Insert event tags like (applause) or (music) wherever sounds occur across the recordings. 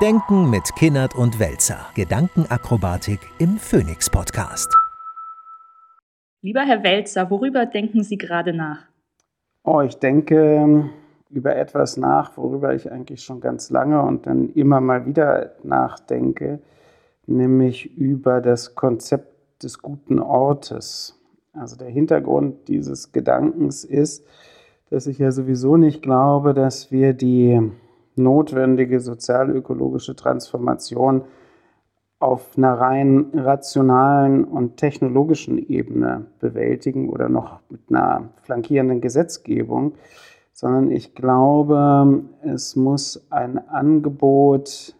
Denken mit Kinnert und Welzer. Gedankenakrobatik im Phoenix Podcast. Lieber Herr Welzer, worüber denken Sie gerade nach? Oh, ich denke über etwas nach, worüber ich eigentlich schon ganz lange und dann immer mal wieder nachdenke, nämlich über das Konzept des guten Ortes. Also der Hintergrund dieses Gedankens ist, dass ich ja sowieso nicht glaube, dass wir die notwendige sozialökologische Transformation auf einer rein rationalen und technologischen Ebene bewältigen oder noch mit einer flankierenden Gesetzgebung, sondern ich glaube, es muss ein Angebot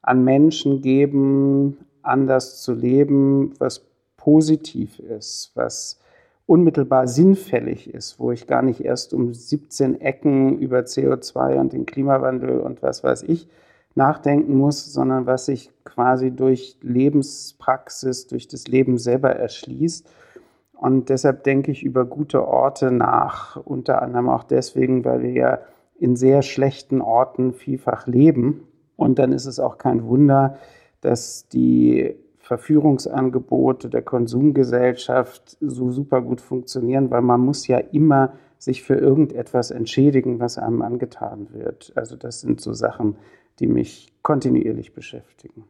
an Menschen geben, anders zu leben, was positiv ist, was unmittelbar sinnfällig ist, wo ich gar nicht erst um 17 Ecken über CO2 und den Klimawandel und was weiß ich nachdenken muss, sondern was sich quasi durch Lebenspraxis, durch das Leben selber erschließt. Und deshalb denke ich über gute Orte nach, unter anderem auch deswegen, weil wir ja in sehr schlechten Orten vielfach leben. Und dann ist es auch kein Wunder, dass die Verführungsangebote der Konsumgesellschaft so super gut funktionieren, weil man muss ja immer sich für irgendetwas entschädigen, was einem angetan wird. Also das sind so Sachen, die mich kontinuierlich beschäftigen.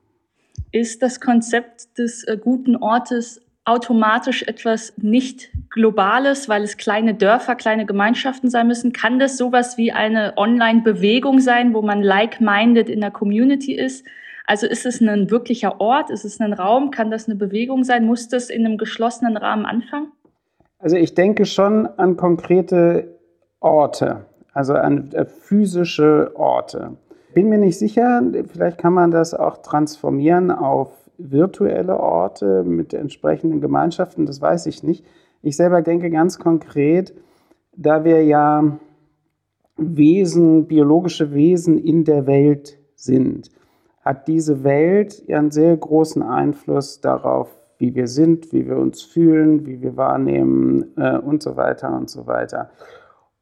Ist das Konzept des äh, guten Ortes automatisch etwas nicht Globales, weil es kleine Dörfer, kleine Gemeinschaften sein müssen? Kann das sowas wie eine Online-Bewegung sein, wo man like-minded in der Community ist? Also ist es ein wirklicher Ort? Ist es ein Raum? Kann das eine Bewegung sein? Muss das in einem geschlossenen Rahmen anfangen? Also ich denke schon an konkrete Orte, also an äh, physische Orte. Bin mir nicht sicher, vielleicht kann man das auch transformieren auf virtuelle Orte mit entsprechenden Gemeinschaften, das weiß ich nicht. Ich selber denke ganz konkret, da wir ja Wesen, biologische Wesen in der Welt sind hat diese Welt einen sehr großen Einfluss darauf, wie wir sind, wie wir uns fühlen, wie wir wahrnehmen äh, und so weiter und so weiter.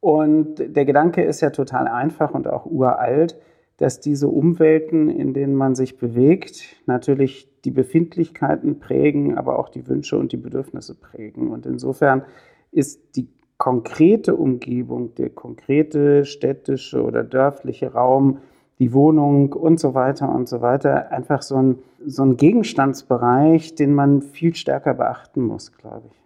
Und der Gedanke ist ja total einfach und auch uralt, dass diese Umwelten, in denen man sich bewegt, natürlich die Befindlichkeiten prägen, aber auch die Wünsche und die Bedürfnisse prägen. Und insofern ist die konkrete Umgebung, der konkrete städtische oder dörfliche Raum die Wohnung und so weiter und so weiter. Einfach so ein, so ein Gegenstandsbereich, den man viel stärker beachten muss, glaube ich.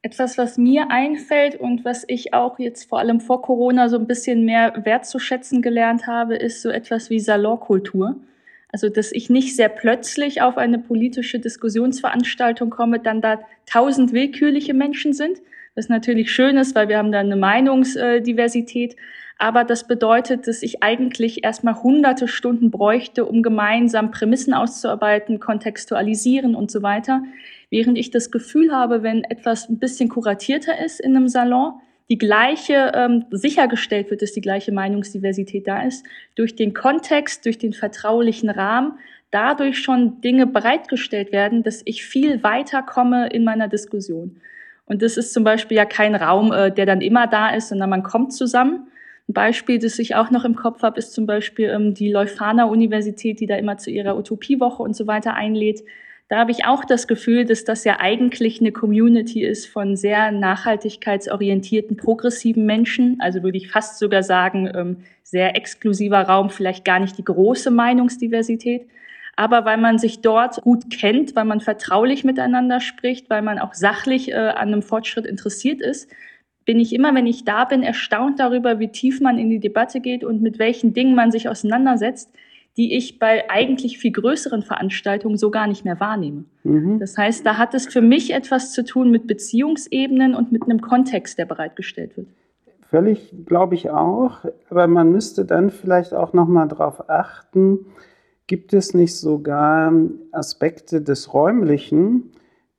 Etwas, was mir einfällt und was ich auch jetzt vor allem vor Corona so ein bisschen mehr wertzuschätzen gelernt habe, ist so etwas wie Salonkultur. Also, dass ich nicht sehr plötzlich auf eine politische Diskussionsveranstaltung komme, dann da tausend willkürliche Menschen sind, was natürlich schön ist, weil wir haben da eine Meinungsdiversität. Aber das bedeutet, dass ich eigentlich erstmal hunderte Stunden bräuchte, um gemeinsam Prämissen auszuarbeiten, kontextualisieren und so weiter. Während ich das Gefühl habe, wenn etwas ein bisschen kuratierter ist in einem Salon, die gleiche ähm, sichergestellt wird, dass die gleiche Meinungsdiversität da ist, durch den Kontext, durch den vertraulichen Rahmen, dadurch schon Dinge bereitgestellt werden, dass ich viel weiter komme in meiner Diskussion. Und das ist zum Beispiel ja kein Raum, äh, der dann immer da ist, sondern man kommt zusammen ein Beispiel, das ich auch noch im Kopf habe, ist zum Beispiel ähm, die Leuphana-Universität, die da immer zu ihrer Utopiewoche und so weiter einlädt. Da habe ich auch das Gefühl, dass das ja eigentlich eine Community ist von sehr nachhaltigkeitsorientierten, progressiven Menschen. Also würde ich fast sogar sagen, ähm, sehr exklusiver Raum, vielleicht gar nicht die große Meinungsdiversität. Aber weil man sich dort gut kennt, weil man vertraulich miteinander spricht, weil man auch sachlich äh, an einem Fortschritt interessiert ist, bin ich immer, wenn ich da bin, erstaunt darüber, wie tief man in die Debatte geht und mit welchen Dingen man sich auseinandersetzt, die ich bei eigentlich viel größeren Veranstaltungen so gar nicht mehr wahrnehme. Mhm. Das heißt, da hat es für mich etwas zu tun mit Beziehungsebenen und mit einem Kontext, der bereitgestellt wird. Völlig, glaube ich auch. Aber man müsste dann vielleicht auch noch mal darauf achten, gibt es nicht sogar Aspekte des Räumlichen,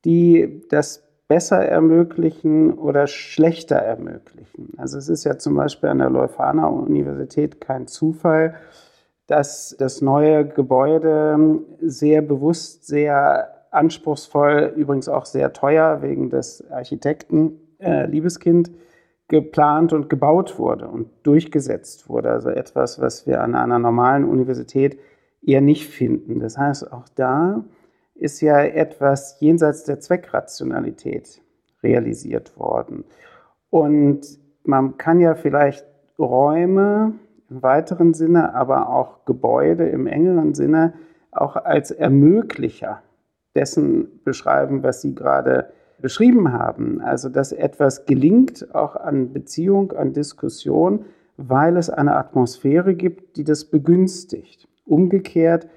die das besser ermöglichen oder schlechter ermöglichen. Also es ist ja zum Beispiel an der Leuphana Universität kein Zufall, dass das neue Gebäude sehr bewusst, sehr anspruchsvoll, übrigens auch sehr teuer wegen des Architekten äh, Liebeskind geplant und gebaut wurde und durchgesetzt wurde. Also etwas, was wir an einer normalen Universität eher nicht finden. Das heißt, auch da ist ja etwas jenseits der Zweckrationalität realisiert worden. Und man kann ja vielleicht Räume im weiteren Sinne, aber auch Gebäude im engeren Sinne auch als Ermöglicher dessen beschreiben, was Sie gerade beschrieben haben. Also, dass etwas gelingt, auch an Beziehung, an Diskussion, weil es eine Atmosphäre gibt, die das begünstigt. Umgekehrt,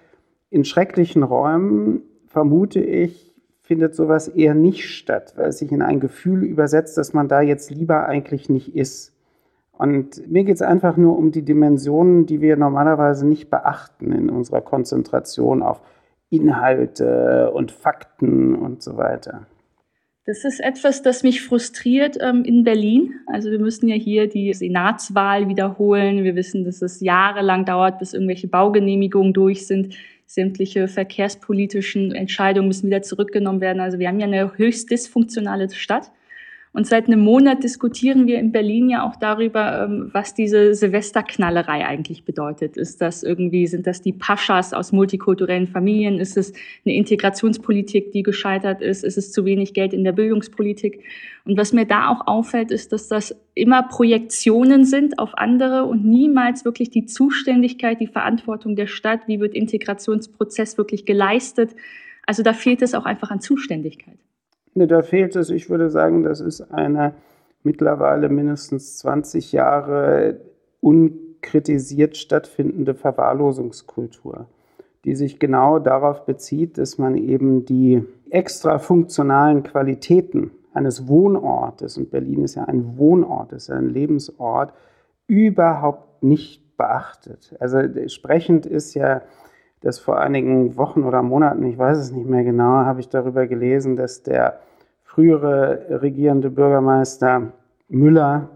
in schrecklichen Räumen, vermute ich, findet sowas eher nicht statt, weil es sich in ein Gefühl übersetzt, dass man da jetzt lieber eigentlich nicht ist. Und mir geht es einfach nur um die Dimensionen, die wir normalerweise nicht beachten in unserer Konzentration auf Inhalte und Fakten und so weiter. Das ist etwas, das mich frustriert ähm, in Berlin. Also wir müssen ja hier die Senatswahl wiederholen. Wir wissen, dass es jahrelang dauert, bis irgendwelche Baugenehmigungen durch sind. Sämtliche verkehrspolitischen Entscheidungen müssen wieder zurückgenommen werden. Also wir haben ja eine höchst dysfunktionale Stadt. Und seit einem Monat diskutieren wir in Berlin ja auch darüber, ähm, was diese Silvesterknallerei eigentlich bedeutet. Ist das irgendwie, sind das die Paschas aus multikulturellen Familien? Ist es eine Integrationspolitik, die gescheitert ist? Ist es zu wenig Geld in der Bildungspolitik? Und was mir da auch auffällt, ist, dass das immer Projektionen sind auf andere und niemals wirklich die Zuständigkeit, die Verantwortung der Stadt. Wie wird Integrationsprozess wirklich geleistet? Also da fehlt es auch einfach an Zuständigkeit. Ne, da fehlt es, ich würde sagen, das ist eine mittlerweile mindestens 20 Jahre unkritisiert stattfindende Verwahrlosungskultur, die sich genau darauf bezieht, dass man eben die extra funktionalen Qualitäten eines Wohnortes, und Berlin ist ja ein Wohnort, ist ja ein Lebensort, überhaupt nicht beachtet. Also sprechend ist ja dass vor einigen Wochen oder Monaten, ich weiß es nicht mehr genau, habe ich darüber gelesen, dass der frühere regierende Bürgermeister Müller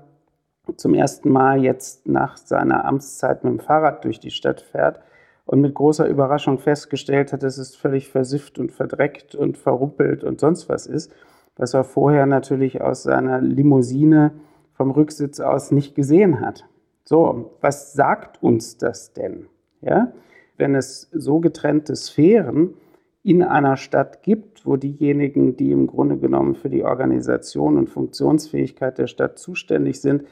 zum ersten Mal jetzt nach seiner Amtszeit mit dem Fahrrad durch die Stadt fährt und mit großer Überraschung festgestellt hat, dass es völlig versifft und verdreckt und verruppelt und sonst was ist, was er vorher natürlich aus seiner Limousine vom Rücksitz aus nicht gesehen hat. So, was sagt uns das denn? Ja? Wenn es so getrennte Sphären in einer Stadt gibt, wo diejenigen, die im Grunde genommen für die Organisation und Funktionsfähigkeit der Stadt zuständig sind,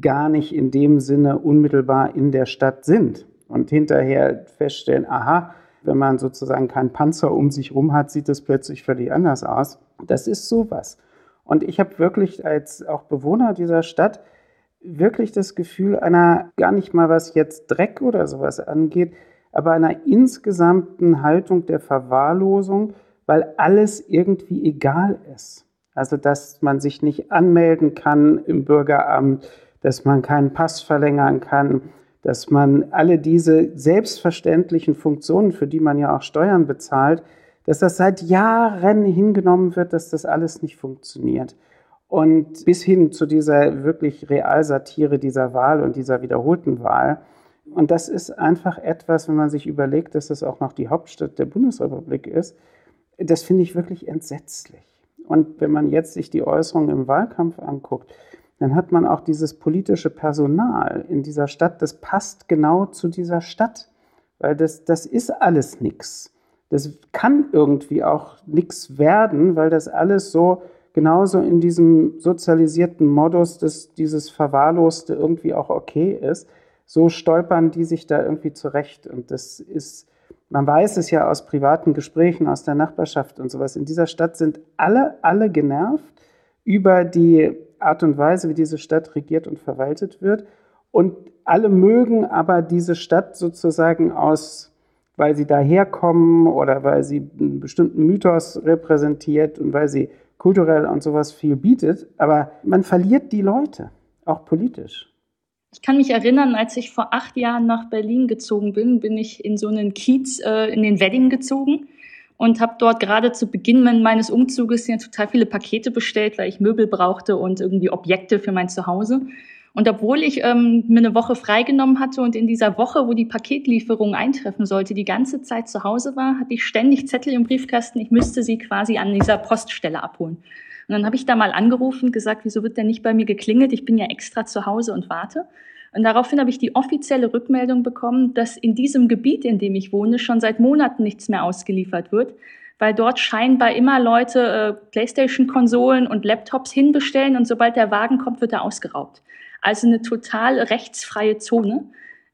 gar nicht in dem Sinne unmittelbar in der Stadt sind und hinterher feststellen, aha, wenn man sozusagen keinen Panzer um sich rum hat, sieht das plötzlich völlig anders aus. Das ist sowas. Und ich habe wirklich als auch Bewohner dieser Stadt wirklich das Gefühl einer, gar nicht mal was jetzt Dreck oder sowas angeht, aber einer insgesamten Haltung der Verwahrlosung, weil alles irgendwie egal ist. Also, dass man sich nicht anmelden kann im Bürgeramt, dass man keinen Pass verlängern kann, dass man alle diese selbstverständlichen Funktionen, für die man ja auch Steuern bezahlt, dass das seit Jahren hingenommen wird, dass das alles nicht funktioniert. Und bis hin zu dieser wirklich Realsatire dieser Wahl und dieser wiederholten Wahl, und das ist einfach etwas, wenn man sich überlegt, dass das auch noch die Hauptstadt der Bundesrepublik ist, das finde ich wirklich entsetzlich. Und wenn man jetzt sich die Äußerungen im Wahlkampf anguckt, dann hat man auch dieses politische Personal in dieser Stadt, das passt genau zu dieser Stadt, weil das, das ist alles nichts. Das kann irgendwie auch nichts werden, weil das alles so genauso in diesem sozialisierten Modus, dass dieses Verwahrloste irgendwie auch okay ist so stolpern die sich da irgendwie zurecht. Und das ist, man weiß es ja aus privaten Gesprächen, aus der Nachbarschaft und sowas. In dieser Stadt sind alle, alle genervt über die Art und Weise, wie diese Stadt regiert und verwaltet wird. Und alle mögen aber diese Stadt sozusagen aus, weil sie daherkommen oder weil sie einen bestimmten Mythos repräsentiert und weil sie kulturell und sowas viel bietet. Aber man verliert die Leute, auch politisch. Ich kann mich erinnern, als ich vor acht Jahren nach Berlin gezogen bin, bin ich in so einen Kiez äh, in den Wedding gezogen und habe dort gerade zu Beginn meines Umzuges ja total viele Pakete bestellt, weil ich Möbel brauchte und irgendwie Objekte für mein Zuhause. Und obwohl ich ähm, mir eine Woche freigenommen hatte und in dieser Woche, wo die Paketlieferung eintreffen sollte, die ganze Zeit zu Hause war, hatte ich ständig Zettel im Briefkasten. Ich müsste sie quasi an dieser Poststelle abholen. Und dann habe ich da mal angerufen gesagt, wieso wird denn nicht bei mir geklingelt? Ich bin ja extra zu Hause und warte. Und daraufhin habe ich die offizielle Rückmeldung bekommen, dass in diesem Gebiet, in dem ich wohne, schon seit Monaten nichts mehr ausgeliefert wird, weil dort scheinbar immer Leute äh, PlayStation-Konsolen und Laptops hinbestellen und sobald der Wagen kommt, wird er ausgeraubt. Also eine total rechtsfreie Zone.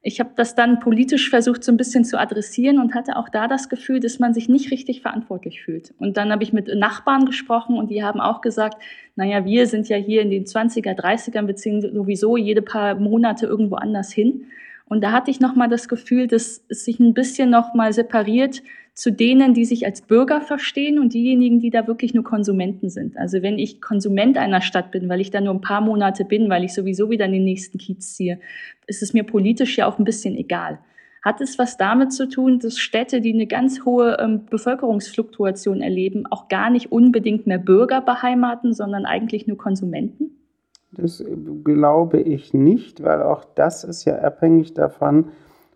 Ich habe das dann politisch versucht, so ein bisschen zu adressieren und hatte auch da das Gefühl, dass man sich nicht richtig verantwortlich fühlt. Und dann habe ich mit Nachbarn gesprochen und die haben auch gesagt, naja, wir sind ja hier in den 20er, 30ern, beziehen sowieso jede paar Monate irgendwo anders hin. Und da hatte ich nochmal das Gefühl, dass es sich ein bisschen nochmal separiert zu denen, die sich als Bürger verstehen und diejenigen, die da wirklich nur Konsumenten sind. Also wenn ich Konsument einer Stadt bin, weil ich da nur ein paar Monate bin, weil ich sowieso wieder in den nächsten Kiez ziehe, ist es mir politisch ja auch ein bisschen egal. Hat es was damit zu tun, dass Städte, die eine ganz hohe ähm, Bevölkerungsfluktuation erleben, auch gar nicht unbedingt mehr Bürger beheimaten, sondern eigentlich nur Konsumenten? Das glaube ich nicht, weil auch das ist ja abhängig davon,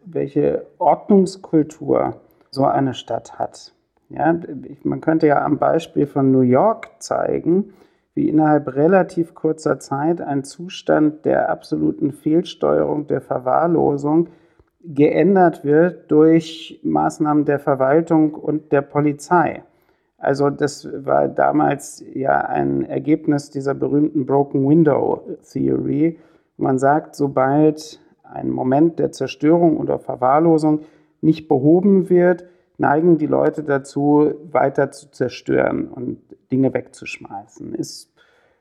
welche Ordnungskultur so eine Stadt hat. Ja, man könnte ja am Beispiel von New York zeigen, wie innerhalb relativ kurzer Zeit ein Zustand der absoluten Fehlsteuerung, der Verwahrlosung geändert wird durch Maßnahmen der Verwaltung und der Polizei. Also das war damals ja ein Ergebnis dieser berühmten Broken Window Theory. Man sagt, sobald ein Moment der Zerstörung oder Verwahrlosung nicht behoben wird, neigen die Leute dazu, weiter zu zerstören und Dinge wegzuschmeißen. Ist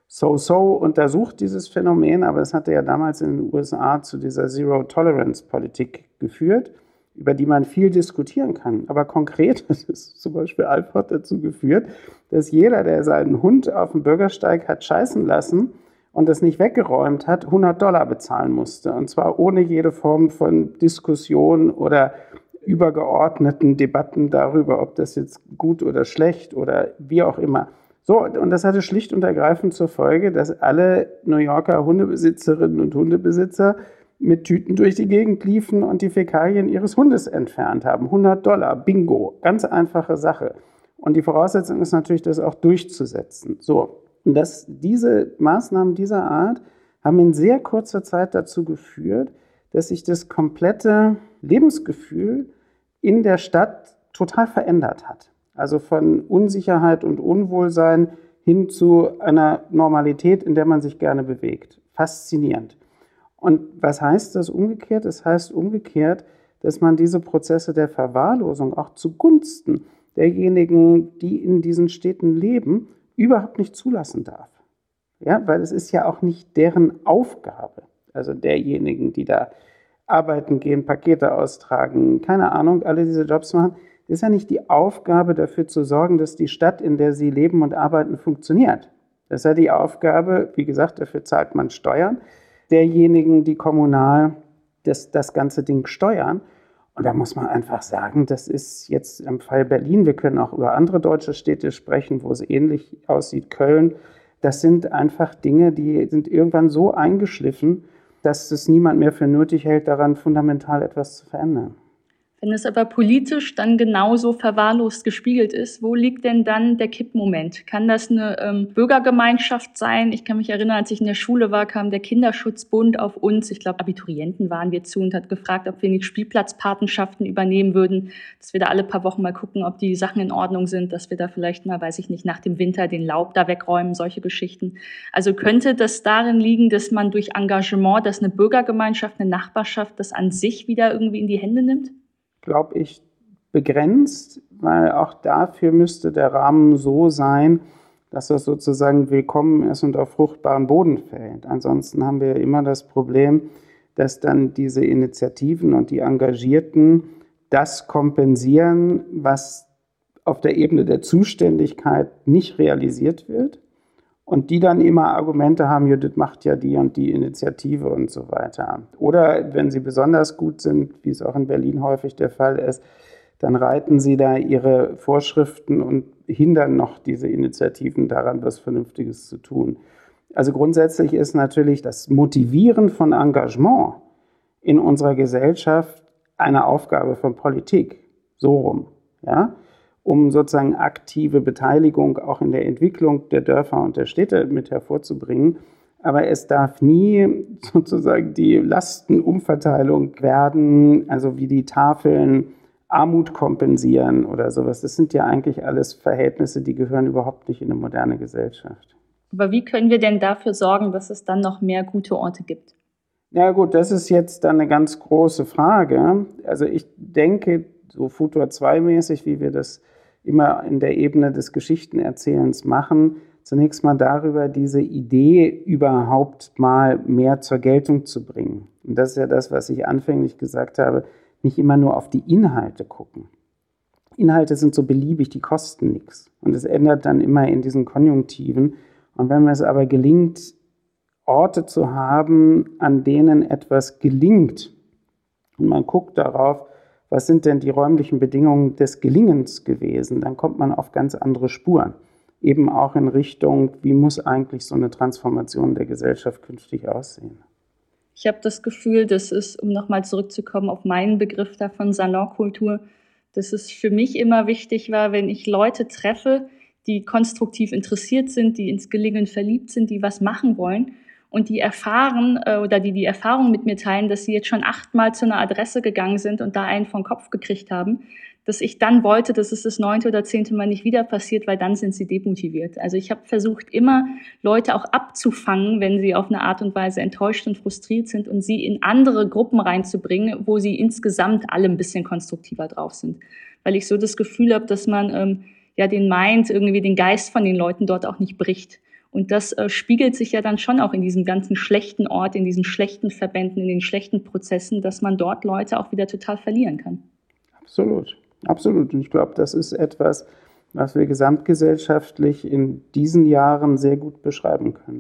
So-So untersucht dieses Phänomen, aber es hatte ja damals in den USA zu dieser Zero-Tolerance-Politik geführt, über die man viel diskutieren kann. Aber konkret (laughs) hat es zum Beispiel Alfred dazu geführt, dass jeder, der seinen Hund auf dem Bürgersteig hat scheißen lassen, und das nicht weggeräumt hat, 100 Dollar bezahlen musste. Und zwar ohne jede Form von Diskussion oder übergeordneten Debatten darüber, ob das jetzt gut oder schlecht oder wie auch immer. So, und das hatte schlicht und ergreifend zur Folge, dass alle New Yorker Hundebesitzerinnen und Hundebesitzer mit Tüten durch die Gegend liefen und die Fäkalien ihres Hundes entfernt haben. 100 Dollar, bingo, ganz einfache Sache. Und die Voraussetzung ist natürlich, das auch durchzusetzen. So, und das, diese Maßnahmen dieser Art haben in sehr kurzer Zeit dazu geführt, dass sich das komplette Lebensgefühl in der Stadt total verändert hat. Also von Unsicherheit und Unwohlsein hin zu einer Normalität, in der man sich gerne bewegt. Faszinierend. Und was heißt das umgekehrt? Das heißt umgekehrt, dass man diese Prozesse der Verwahrlosung auch zugunsten derjenigen, die in diesen Städten leben, überhaupt nicht zulassen darf. Ja, weil es ist ja auch nicht deren Aufgabe, also derjenigen, die da arbeiten gehen, Pakete austragen, keine Ahnung, alle diese Jobs machen. Ist ja nicht die Aufgabe, dafür zu sorgen, dass die Stadt, in der sie leben und arbeiten, funktioniert. Das ist ja die Aufgabe, wie gesagt, dafür zahlt man Steuern, derjenigen, die kommunal das, das ganze Ding steuern. Und da muss man einfach sagen, das ist jetzt im Fall Berlin, wir können auch über andere deutsche Städte sprechen, wo es ähnlich aussieht, Köln. Das sind einfach Dinge, die sind irgendwann so eingeschliffen, dass es niemand mehr für nötig hält, daran fundamental etwas zu verändern. Wenn es aber politisch dann genauso verwahrlost gespiegelt ist, wo liegt denn dann der Kippmoment? Kann das eine ähm, Bürgergemeinschaft sein? Ich kann mich erinnern, als ich in der Schule war, kam der Kinderschutzbund auf uns. Ich glaube, Abiturienten waren wir zu und hat gefragt, ob wir nicht Spielplatzpatenschaften übernehmen würden, dass wir da alle paar Wochen mal gucken, ob die Sachen in Ordnung sind, dass wir da vielleicht mal, weiß ich nicht, nach dem Winter den Laub da wegräumen, solche Geschichten. Also könnte das darin liegen, dass man durch Engagement, dass eine Bürgergemeinschaft, eine Nachbarschaft das an sich wieder irgendwie in die Hände nimmt? Glaube ich, begrenzt, weil auch dafür müsste der Rahmen so sein, dass das sozusagen willkommen ist und auf fruchtbaren Boden fällt. Ansonsten haben wir immer das Problem, dass dann diese Initiativen und die Engagierten das kompensieren, was auf der Ebene der Zuständigkeit nicht realisiert wird und die dann immer Argumente haben, ja, das macht ja die und die Initiative und so weiter. Oder wenn sie besonders gut sind, wie es auch in Berlin häufig der Fall ist, dann reiten sie da ihre Vorschriften und hindern noch diese Initiativen daran, was Vernünftiges zu tun. Also grundsätzlich ist natürlich das Motivieren von Engagement in unserer Gesellschaft eine Aufgabe von Politik. So rum. Ja? Um sozusagen aktive Beteiligung auch in der Entwicklung der Dörfer und der Städte mit hervorzubringen. aber es darf nie (laughs) sozusagen die Lastenumverteilung werden, also wie die Tafeln Armut kompensieren oder sowas. Das sind ja eigentlich alles Verhältnisse, die gehören überhaupt nicht in eine moderne Gesellschaft. Aber wie können wir denn dafür sorgen, dass es dann noch mehr gute Orte gibt? Ja gut, das ist jetzt dann eine ganz große Frage. Also ich denke, so Futur 2 mäßig, wie wir das immer in der Ebene des Geschichtenerzählens machen, zunächst mal darüber, diese Idee überhaupt mal mehr zur Geltung zu bringen. Und das ist ja das, was ich anfänglich gesagt habe, nicht immer nur auf die Inhalte gucken. Inhalte sind so beliebig, die kosten nichts. Und es ändert dann immer in diesen Konjunktiven. Und wenn es aber gelingt, Orte zu haben, an denen etwas gelingt, und man guckt darauf, was sind denn die räumlichen Bedingungen des Gelingens gewesen, dann kommt man auf ganz andere Spuren. Eben auch in Richtung, wie muss eigentlich so eine Transformation der Gesellschaft künftig aussehen. Ich habe das Gefühl, dass es, um nochmal zurückzukommen auf meinen Begriff da von Salonkultur, dass es für mich immer wichtig war, wenn ich Leute treffe, die konstruktiv interessiert sind, die ins Gelingen verliebt sind, die was machen wollen und die erfahren äh, oder die die Erfahrung mit mir teilen, dass sie jetzt schon achtmal zu einer Adresse gegangen sind und da einen vom Kopf gekriegt haben, dass ich dann wollte, dass es das neunte oder zehnte Mal nicht wieder passiert, weil dann sind sie demotiviert. Also ich habe versucht, immer Leute auch abzufangen, wenn sie auf eine Art und Weise enttäuscht und frustriert sind und sie in andere Gruppen reinzubringen, wo sie insgesamt alle ein bisschen konstruktiver drauf sind. Weil ich so das Gefühl habe, dass man ähm, ja den Mind, irgendwie den Geist von den Leuten dort auch nicht bricht. Und das äh, spiegelt sich ja dann schon auch in diesem ganzen schlechten Ort, in diesen schlechten Verbänden, in den schlechten Prozessen, dass man dort Leute auch wieder total verlieren kann. Absolut. Absolut. Und ich glaube, das ist etwas, was wir gesamtgesellschaftlich in diesen Jahren sehr gut beschreiben können.